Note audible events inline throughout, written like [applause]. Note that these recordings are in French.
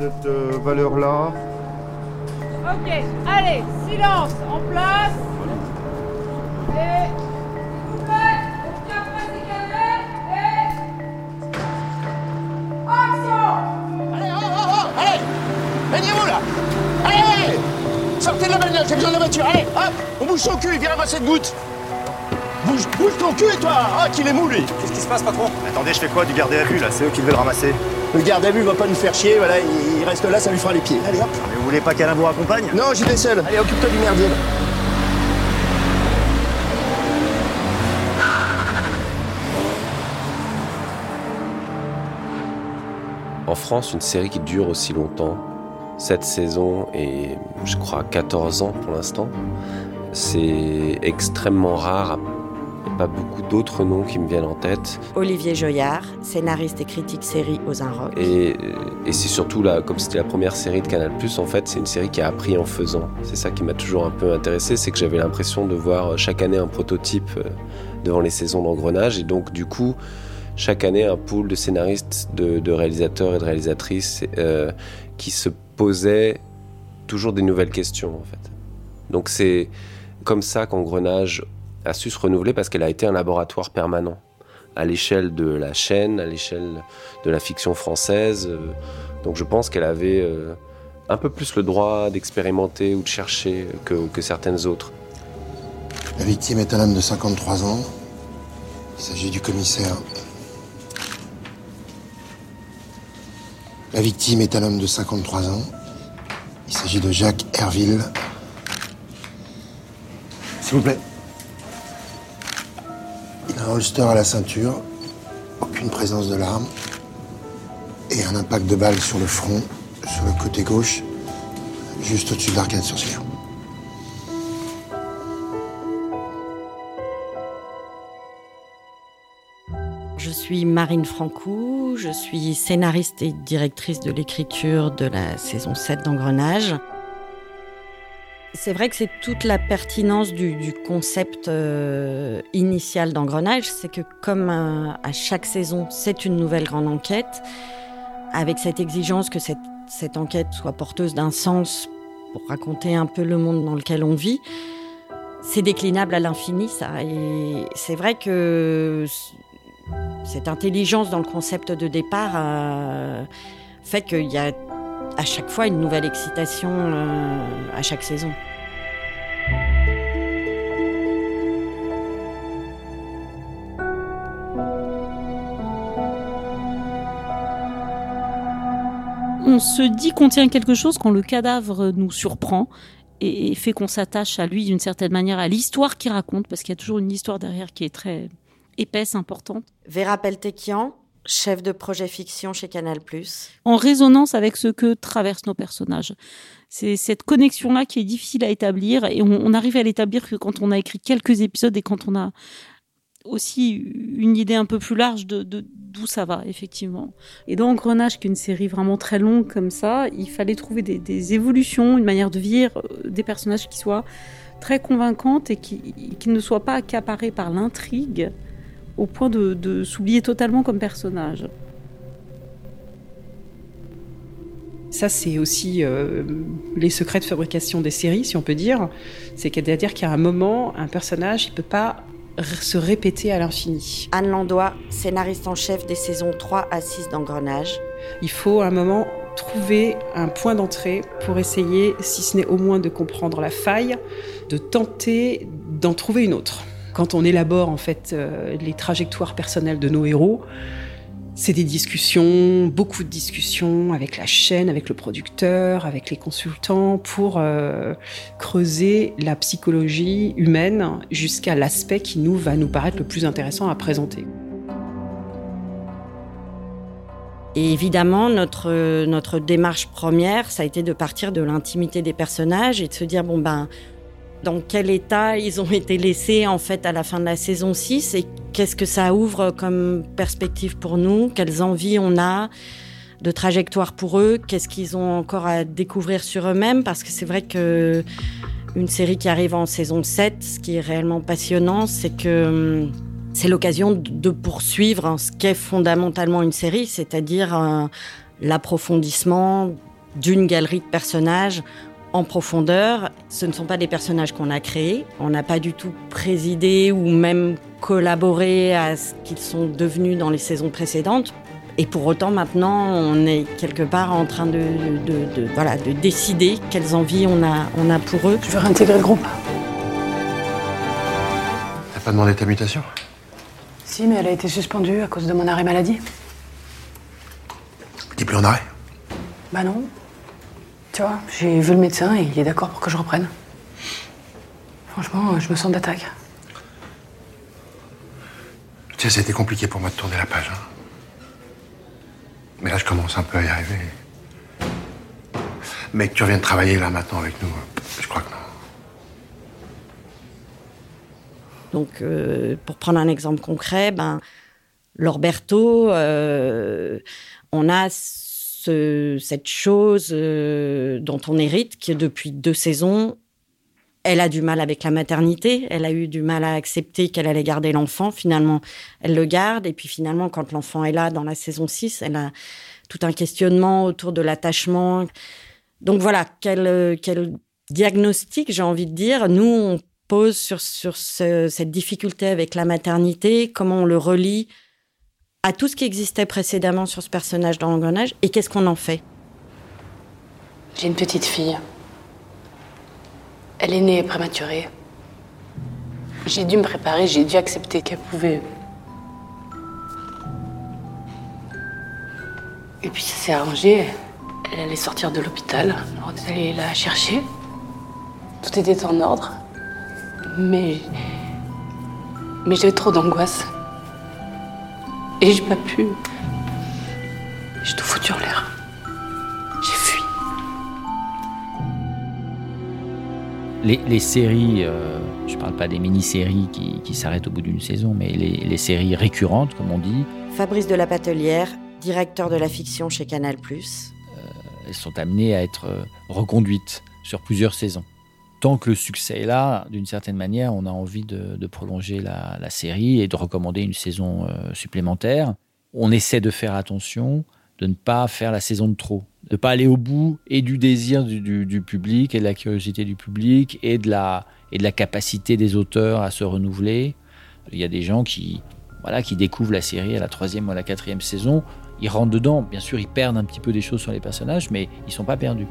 cette euh, valeur-là. Ok, allez, silence, en place. Et... Allez, oh, oh, oh, là. Allez Sortez de la bagnole, j'ai besoin de la voiture, allez, hop On bouge son cul, viens ramasser cette goutte Bouge, bouge ton cul, toi Ah, qu'il est mou, lui Qu'est-ce qui se passe, patron? Attendez, je fais quoi du garde à vue là? C'est eux qui devaient le ramasser. Le garde à vue va pas nous faire chier, voilà, il il reste là, ça lui fera les pieds. Allez, hop Mais vous voulez pas qu'Alain vous raccompagne Non, j'y vais seul. Allez, occupe-toi du merdier. là. En France, une série qui dure aussi longtemps, cette saison et je crois 14 ans pour l'instant, c'est extrêmement rare. Pas beaucoup d'autres noms qui me viennent en tête. Olivier Joyard, scénariste et critique série aux Inrocks. Et, et c'est surtout, là, comme c'était la première série de Canal+, en fait, c'est une série qui a appris en faisant. C'est ça qui m'a toujours un peu intéressé, c'est que j'avais l'impression de voir chaque année un prototype euh, devant les saisons d'engrenage. Et donc, du coup, chaque année, un pool de scénaristes, de, de réalisateurs et de réalisatrices euh, qui se posaient toujours des nouvelles questions, en fait. Donc, c'est comme ça qu'Engrenage a su se renouveler parce qu'elle a été un laboratoire permanent à l'échelle de la chaîne, à l'échelle de la fiction française. euh, Donc je pense qu'elle avait euh, un peu plus le droit d'expérimenter ou de chercher que, que certaines autres. La victime est un homme de 53 ans. Il s'agit du commissaire. La victime est un homme de 53 ans. Il s'agit de Jacques Herville. S'il vous plaît. Un holster à la ceinture, aucune présence de l'arme, et un impact de balle sur le front, sur le côté gauche, juste au-dessus de l'arcade sourcilière. Je suis Marine Francou, je suis scénariste et directrice de l'écriture de la saison 7 d'Engrenage. C'est vrai que c'est toute la pertinence du, concept euh, initial d'Engrenage, c'est que comme à chaque saison, c'est une nouvelle grande enquête, avec cette exigence que cette, cette enquête soit porteuse d'un sens pour raconter un peu le monde dans lequel on vit, c'est déclinable à l'infini, ça. Et c'est vrai que cette intelligence dans le concept de départ euh, fait qu'il y a à chaque fois une nouvelle excitation euh, à chaque saison. On se dit qu'on tient quelque chose quand le cadavre nous surprend et fait qu'on s'attache à lui d'une certaine manière, à l'histoire qu'il raconte, parce qu'il y a toujours une histoire derrière qui est très épaisse, importante. Vera Peltekian, chef de projet fiction chez Canal+. en résonance avec ce que traversent nos personnages. C'est cette connexion-là qui est difficile à établir et on, arrive à l'établir que quand on a écrit quelques épisodes et quand on a aussi une idée un peu plus large de d'où ça va, effectivement. Et dans Engrenage, qui est une série vraiment très longue comme ça, il fallait trouver des, des évolutions, une manière de vivre euh, des personnages qui soient très convaincantes et qui, qui ne soient pas accaparés par l'intrigue au point de, de s'oublier totalement comme personnage. Ça, c'est aussi euh, les secrets de fabrication des séries, si on peut dire. C'est qu'à un moment, un personnage, il peut pas se répéter à l'infini. Anne Landois, scénariste en chef des saisons 3 à 6 d'Engrenage. Il faut à un moment trouver un point d'entrée pour essayer, si ce n'est au moins de comprendre la faille, de tenter d'en trouver une autre. Quand on élabore en fait euh, les trajectoires personnelles de nos héros, c'est des discussions, beaucoup de discussions avec la chaîne, avec le producteur, avec les consultants pour euh, creuser la psychologie humaine jusqu'à l'aspect qui nous va nous paraître le plus intéressant à présenter. Et évidemment, notre, notre démarche première, ça a été de partir de l'intimité des personnages et de se dire, bon ben, dans quel état ils ont été laissés en fait à la fin de la saison 6 et qu'est-ce que ça ouvre comme perspective pour nous, quelles envies on a de trajectoire pour eux, qu'est-ce qu'ils ont encore à découvrir sur eux-mêmes, parce que c'est vrai que une série qui arrive en saison 7, ce qui est réellement passionnant, c'est que hum, c'est l'occasion de- poursuivre hein, ce qu'est fondamentalement une série, c'est-à-dire euh, l'approfondissement d'une galerie de personnages en profondeur. Ce ne sont pas des personnages qu'on a créés. On n'a pas du tout présidé ou même collaboré à ce qu'ils sont devenus dans les saisons précédentes. Et pour autant, maintenant, on est quelque part en train de, de, de, voilà, de décider quelles envies on a, on a pour eux. Je veux réintégrer le groupe. T'as pas demandé ta mutation? Si, mais elle a été suspendue à cause de mon arrêt maladie. T'es plus en arrêt? Bah non. Tu vois, j'ai vu le médecin et il est d'accord pour que je reprenne. Franchement, je me sens d'attaque. Tu sais, c'était compliqué pour moi de tourner la page. hein. Mais là, je commence un peu à y arriver. Mais que tu reviennes travailler là maintenant avec nous, je crois que non. Donc, euh, pour prendre un exemple concret, ben, Lorberto, euh, on a ce- cette chose euh, dont on hérite, qui depuis deux saisons, elle a du mal avec la maternité, elle a eu du mal à accepter qu'elle allait garder l'enfant. Finalement, elle le garde. Et puis finalement, quand l'enfant est là dans la saison 6, elle a tout un questionnement autour de l'attachement. Donc voilà, quel, quel diagnostic, j'ai envie de dire, nous, on pose sur, sur ce- cette difficulté avec la maternité, comment on le relie à tout ce qui existait précédemment sur ce personnage dans l'engrenage, et qu'est-ce qu'on en fait? J'ai une petite fille. Elle est née prématurée. J'ai dû me préparer, j'ai dû accepter qu'elle pouvait. Et puis ça s'est arrangé. Elle allait sortir de l'hôpital. On allé la chercher. Tout était en ordre. Mais. Mais j'avais trop d'angoisse. Et j'ai pas pu. J'ai tout foutu en l'air. J'ai fui. Les, les séries, euh, je parle pas des mini-séries qui, qui s'arrêtent au bout d'une saison, mais les, les séries récurrentes, comme on dit, Fabrice de la Patelière, directeur de la fiction chez Canal+. elles sont amenées à être euh, reconduites sur plusieurs saisons. Tant que le succès est là, d'une certaine manière, on a envie de, prolonger la, série et de recommander une saison euh, supplémentaire. On essaie de faire attention de ne pas faire la saison de trop, de ne pas aller au bout et du désir du, public et de la curiosité du public et de la, et de la capacité des auteurs à se renouveler. Il y a des gens qui, voilà, qui découvrent la série à la troisième ou à la quatrième saison, ils rentrent dedans. Bien sûr, ils perdent un petit peu des choses sur les personnages, mais ils sont pas perdus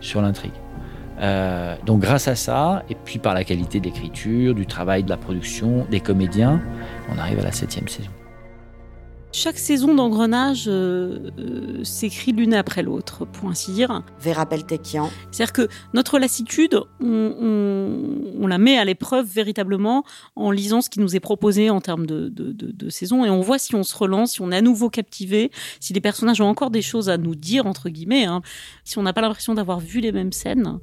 sur l'intrigue. Euh, donc grâce à ça, et puis par la qualité de l'écriture, du travail de la production, des comédiens, on arrive à la septième saison. Chaque saison d'engrenage euh, euh, s'écrit l'une après l'autre, pour ainsi dire. Vera Peltekian. C'est-à-dire que notre lassitude, on, on- on la met à l'épreuve véritablement en lisant ce qui nous est proposé en termes de, de, de, de saison et on voit si on se relance, si on est à nouveau captivé, si les personnages ont encore des choses à nous dire, entre guillemets, hein, si on n'a pas l'impression d'avoir vu les mêmes scènes.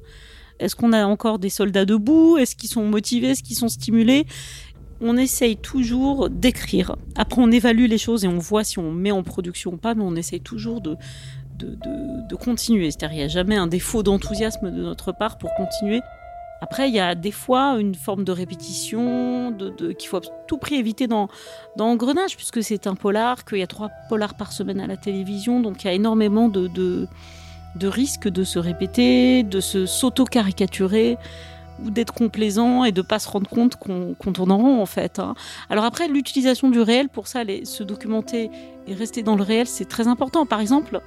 Est-ce qu'on a encore des soldats debout? Est-ce qu'ils sont motivés? Est-ce qu'ils sont stimulés? On essaye toujours d'écrire. Après, on évalue les choses et on voit si on met en production ou pas, mais on essaye toujours de, de, de- continuer. C'est-à-dire, il n'y a jamais un défaut d'enthousiasme de notre part pour continuer. Après, il y a des fois une forme de répétition de- qu'il faut à tout prix éviter dans, dans Engrenage, puisque c'est un polar, qu'il y a trois polars par semaine à la télévision, donc il y a énormément de, de, de risques de se répéter, de se s'auto-caricaturer d'être complaisant et de pas se rendre compte qu'on tourne en rond en fait. hein. Alors après, l'utilisation du réel, pour ça, se documenter et rester dans le réel, c'est très important. Par exemple,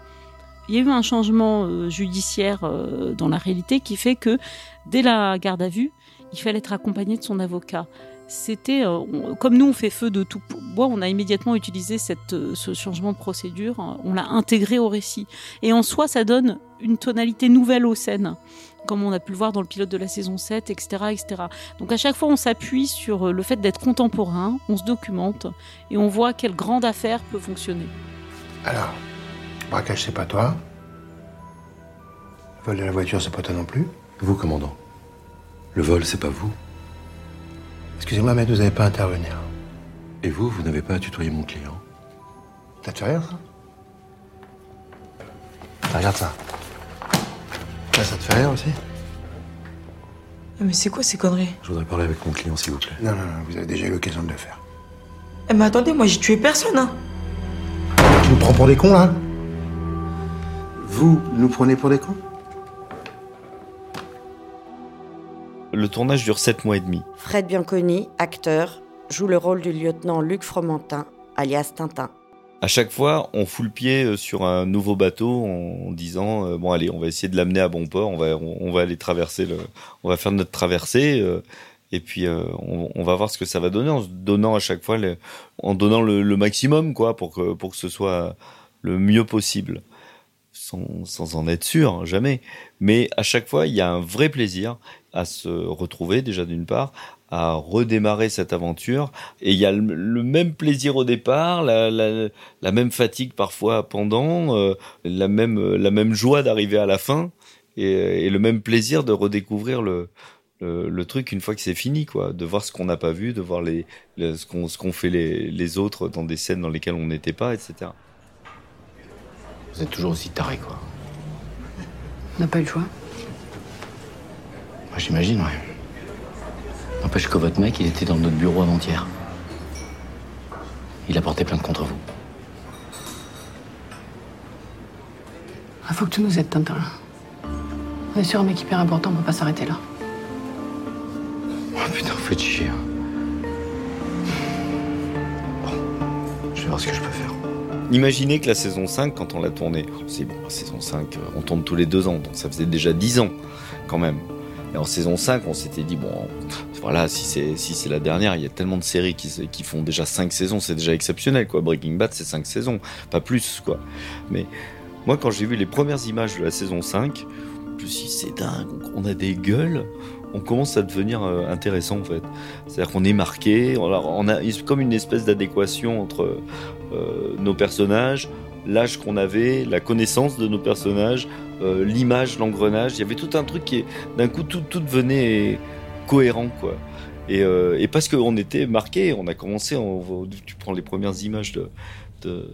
il y a eu un changement euh, judiciaire euh, dans la réalité qui fait que dès la garde à vue, il fallait être accompagné de son avocat. C'était euh, on- comme nous on fait feu de tout bois, on a immédiatement utilisé cette, euh, ce changement de procédure, hein, on l'a intégré au récit. Et en soi, ça donne une tonalité nouvelle aux scènes, comme on a pu le voir dans le pilote de la saison 7, etc. etc. Donc à chaque fois, on s'appuie sur euh, le fait d'être contemporain, on se documente et on voit quelle grande affaire peut fonctionner. Alors, braquage, c'est pas toi. Vol de la voiture, c'est pas toi non plus. Vous, commandant, le vol, c'est pas vous. Excusez-moi, mais vous n'avez pas à intervenir. Et vous, vous n'avez pas à tutoyer mon client. Ça te fait rire, ça Ah, Regarde ça. Ça, ça te fait rire aussi Mais c'est quoi ces conneries? Je voudrais parler avec mon client, s'il vous plaît. Non, non, non, vous avez déjà eu l'occasion de le faire. Eh mais attendez, moi j'ai tué personne, hein Tu nous prends pour des cons, là? Vous nous prenez pour des cons? Le tournage dure 7 mois et demi. Fred Bianconi, acteur, joue le rôle du lieutenant Luc Fromentin, alias Tintin. À chaque fois, on fout le pied euh, sur un nouveau bateau en disant euh, bon allez, on va essayer de l'amener à bon port, on va on, va aller traverser le, on va faire notre traversée euh, et puis on, on, va voir ce que ça va donner en se donnant à chaque fois le, en donnant le, le, maximum quoi pour que pour que ce soit le mieux possible sans, sans en être sûr hein, jamais mais à chaque fois il y a un vrai plaisir à se retrouver déjà d'une part à redémarrer cette aventure. Et il y a le, même plaisir au départ, la, la, la même fatigue parfois pendant, euh, la, même, la même joie d'arriver à la fin, et, et, le même plaisir de redécouvrir le, le, le truc une fois que c'est fini, quoi, de voir ce qu'on n'a pas vu, de voir les, ce qu'on ce qu'on fait les, les autres dans des scènes dans lesquelles on n'était pas, etc. Vous êtes toujours aussi taré, quoi. On n'a pas eu le choix. J'imagine, ouais. N'empêche que votre mec, il était dans notre bureau avant-hier. Il a porté plainte contre vous. Il ah, faut que tu nous aides, Tintin. On est sur un mec hyper important, on peut pas s'arrêter là. Oh putain, vous faites chier. Hein. Bon, je vais voir ce que je peux faire. Imaginez que la saison 5, quand on l'a tournée, c'est bon, la saison 5, on tourne tous les deux ans, donc ça faisait déjà 10 ans quand même. Et en saison 5, on s'était dit, bon, voilà, si c'est si la dernière, il y a tellement de séries qui, font déjà 5 saisons, c'est déjà exceptionnel, quoi. Breaking Bad, c'est 5 saisons, pas plus, quoi. Mais moi, quand j'ai vu les premières images de la saison 5, je me suis dit, c'est dingue, on a des gueules, on commence à devenir euh, intéressant, en fait. C'est-à-dire qu'on est marqué, on a, on a comme une espèce d'adéquation entre euh, nos personnages, l'âge qu'on avait, la connaissance de nos personnages, euh, l'image, l'engrenage. Il y avait tout un truc qui, d'un coup, tout, tout devenait cohérent, quoi. Et, euh, parce qu'on était marqué, on a commencé, on, tu prends les premières images de,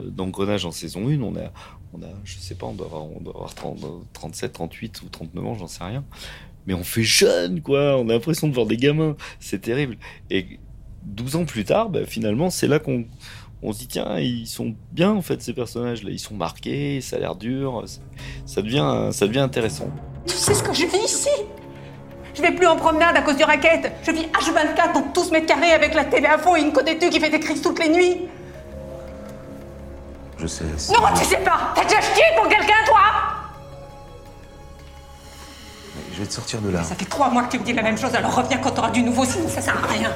d'engrenage en saison 1, on a, on a, je sais pas, on doit avoir, on doit avoir 30, 37, 38 ou 39 ans, j'en sais rien. Mais on fait jeune, quoi. On a l'impression de voir des gamins. C'est terrible. Et 12 ans plus tard, bah, finalement, c'est là qu'on, on se dit tiens ils sont bien en fait ces personnages là. Ils sont marqués ça a l'air dur ça devient ça devient intéressant. Tu sais ce que je vis ici? Je vais plus en promenade à cause du racket je vis H24 dans 12 mètres carrés avec la télé à fond et une côte qui fait des crises toutes les nuits. Je sais non tu sais pas. T'as déjà chié pour quelqu'un toi? Je vais te sortir de là. Ça fait trois mois que tu me dis la même chose alors reviens quand t'auras du nouveau sinon ça sert à rien.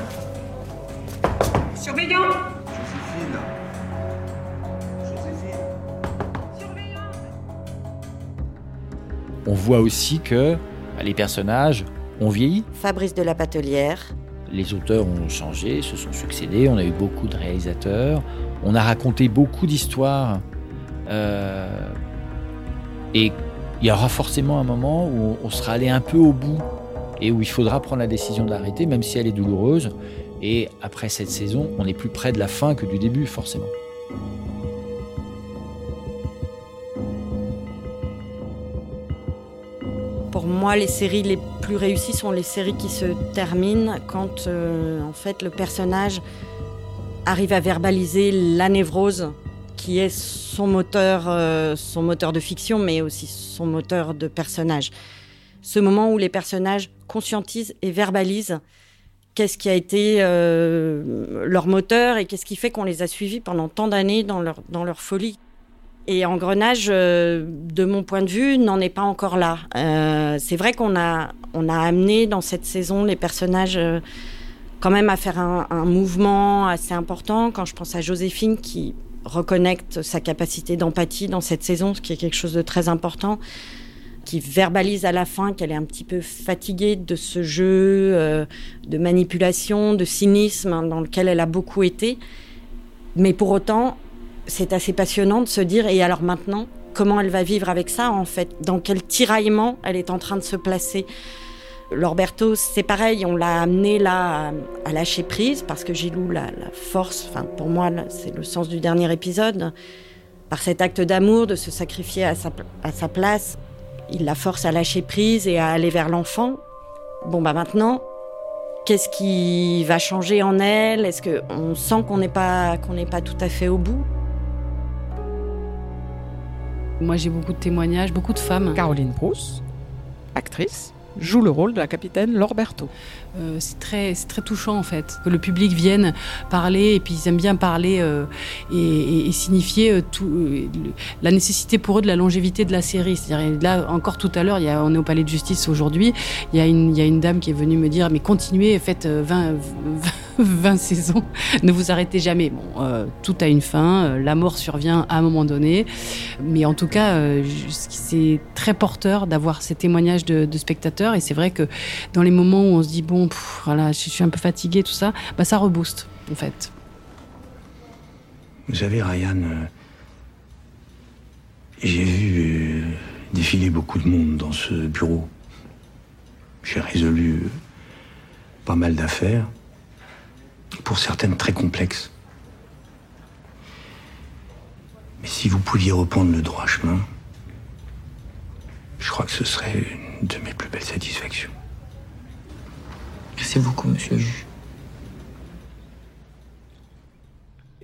Surveillant on voit aussi que bah, les personnages ont vieilli. Fabrice de la Patelière. Les auteurs ont changé, se sont succédés, on a eu beaucoup de réalisateurs, on a raconté beaucoup d'histoires. Euh, et il y aura forcément un moment où on sera allé un peu au bout et où il faudra prendre la décision d'arrêter, même si elle est douloureuse. Et après cette saison, on est plus près de la fin que du début, forcément. Moi, les séries les plus réussies sont les séries qui se terminent quand, euh, en fait, le personnage arrive à verbaliser la névrose qui est son moteur, euh, son moteur de fiction, mais aussi son moteur de personnage. Ce moment où les personnages conscientisent et verbalisent qu'est-ce qui a été euh, leur moteur et qu'est-ce qui fait qu'on les a suivis pendant tant d'années dans leur, dans leur folie. Et Engrenage, euh, de mon point de vue, n'en est pas encore là. Euh, c'est vrai qu'on a, on a amené dans cette saison les personnages euh, quand même à faire un, mouvement assez important. Quand je pense à Joséphine qui reconnecte sa capacité d'empathie dans cette saison, ce qui est quelque chose de très important, qui verbalise à la fin qu'elle est un petit peu fatiguée de ce jeu de manipulation, de cynisme hein, dans lequel elle a beaucoup été. Mais pour autant, c'est assez passionnant de se dire, et alors maintenant, comment elle va vivre avec ça, en fait? Dans quel tiraillement elle est en train de se placer? Lorberto, c'est pareil, on l'a amené là à, lâcher prise parce que Gilou, la, la force, enfin pour moi, c'est le sens du dernier épisode, par cet acte d'amour, de se sacrifier à sa, à sa place, il la force à lâcher prise et à aller vers l'enfant. Bon bah maintenant, qu'est-ce qui va changer en elle? Est-ce qu'on sent qu'on n'est pas qu'on n'est pas tout à fait au bout? Moi, j'ai beaucoup de témoignages, beaucoup de femmes. Caroline Brousse, actrice, joue le rôle de la capitaine Lorberto. Euh, c'est très, très touchant en fait que le public vienne parler et puis ils aiment bien parler euh, et, et- et signifier euh, tout, la nécessité pour eux de la longévité de la série. C'est-à-dire là encore tout à l'heure, on est au palais de justice aujourd'hui, il y a une, il y a une dame qui est venue me dire mais continuez, faites euh, 20, [laughs] 20 saisons, ne vous arrêtez jamais. Bon, euh, tout a une fin, euh, la mort survient à un moment donné, mais en tout cas euh, c'est très porteur d'avoir ces témoignages de, spectateurs. Et c'est vrai que dans les moments où on se dit bon voilà je suis un peu fatigué tout ça bah ça rebooste en fait. Vous savez, Ryan, j'ai vu défiler beaucoup de monde dans ce bureau. J'ai résolu pas mal d'affaires, pour certaines très complexes. Mais si vous pouviez reprendre le droit chemin, je crois que ce serait une de mes plus belles satisfactions. Merci beaucoup, monsieur le juge.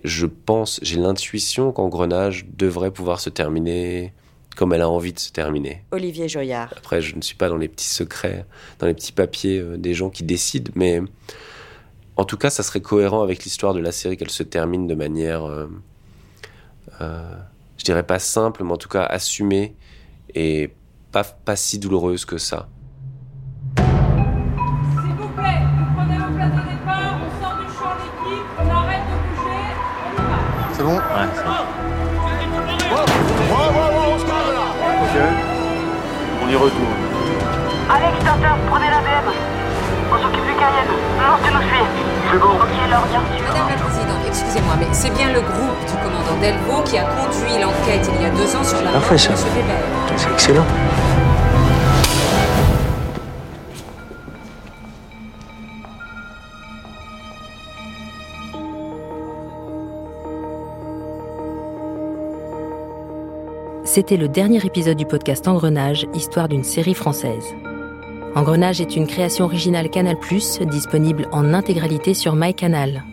Je pense, j'ai l'intuition qu'Engrenage devrait pouvoir se terminer comme elle a envie de se terminer. Olivier Joyard. Après, je ne suis pas dans les petits secrets, dans les petits papiers euh, des gens qui décident, mais en tout cas, ça serait cohérent avec l'histoire de la série qu'elle se termine de manière, euh, euh, je dirais pas simple, mais en tout cas assumée et pas, pas si douloureuse que ça. S'il vous plaît, vous prenez vos places de départ, on sort du champ l'équipe, on arrête de bouger, on y va. C'est bon? Ouais, c'est bon. On y retourne. Alex Tintin, prenez la BM. On s'occupe du Cayenne. Non, tu nous suis. C'est bon. Ok, alors, bien sûr. Madame la Présidente, excusez-moi, mais c'est bien le groupe du commandant Delvaux qui a conduit l'enquête il y a deux ans sur la mort de ça. M. Weber. C'est excellent. C'était le dernier épisode du podcast Engrenage, histoire d'une série française. Engrenage est une création originale Canal+, disponible en intégralité sur MyCanal.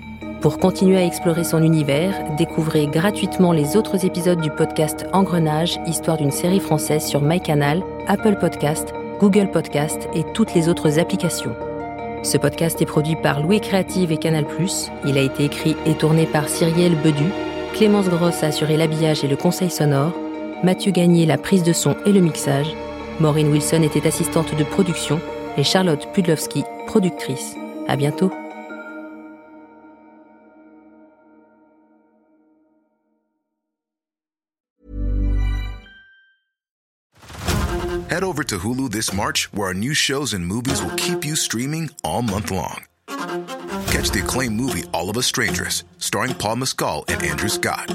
Pour continuer à explorer son univers, découvrez gratuitement les autres épisodes du podcast Engrenage, histoire d'une série française sur MyCanal, Apple Podcast, Google Podcast et toutes les autres applications. Ce podcast est produit par Louis Créative et Canal+. Il a été écrit et tourné par Cyrielle Bedu. Clémence Grosse a assuré l'habillage et le conseil sonore. Mathieu Gagné la prise de son et le mixage. Maureen Wilson était assistante de production et Charlotte Pudlowski, productrice. À bientôt. Head over to Hulu this March, where our new shows and movies will keep you streaming all month long. Catch the acclaimed movie All of Us Strangers, starring Paul Mescal and Andrew Scott.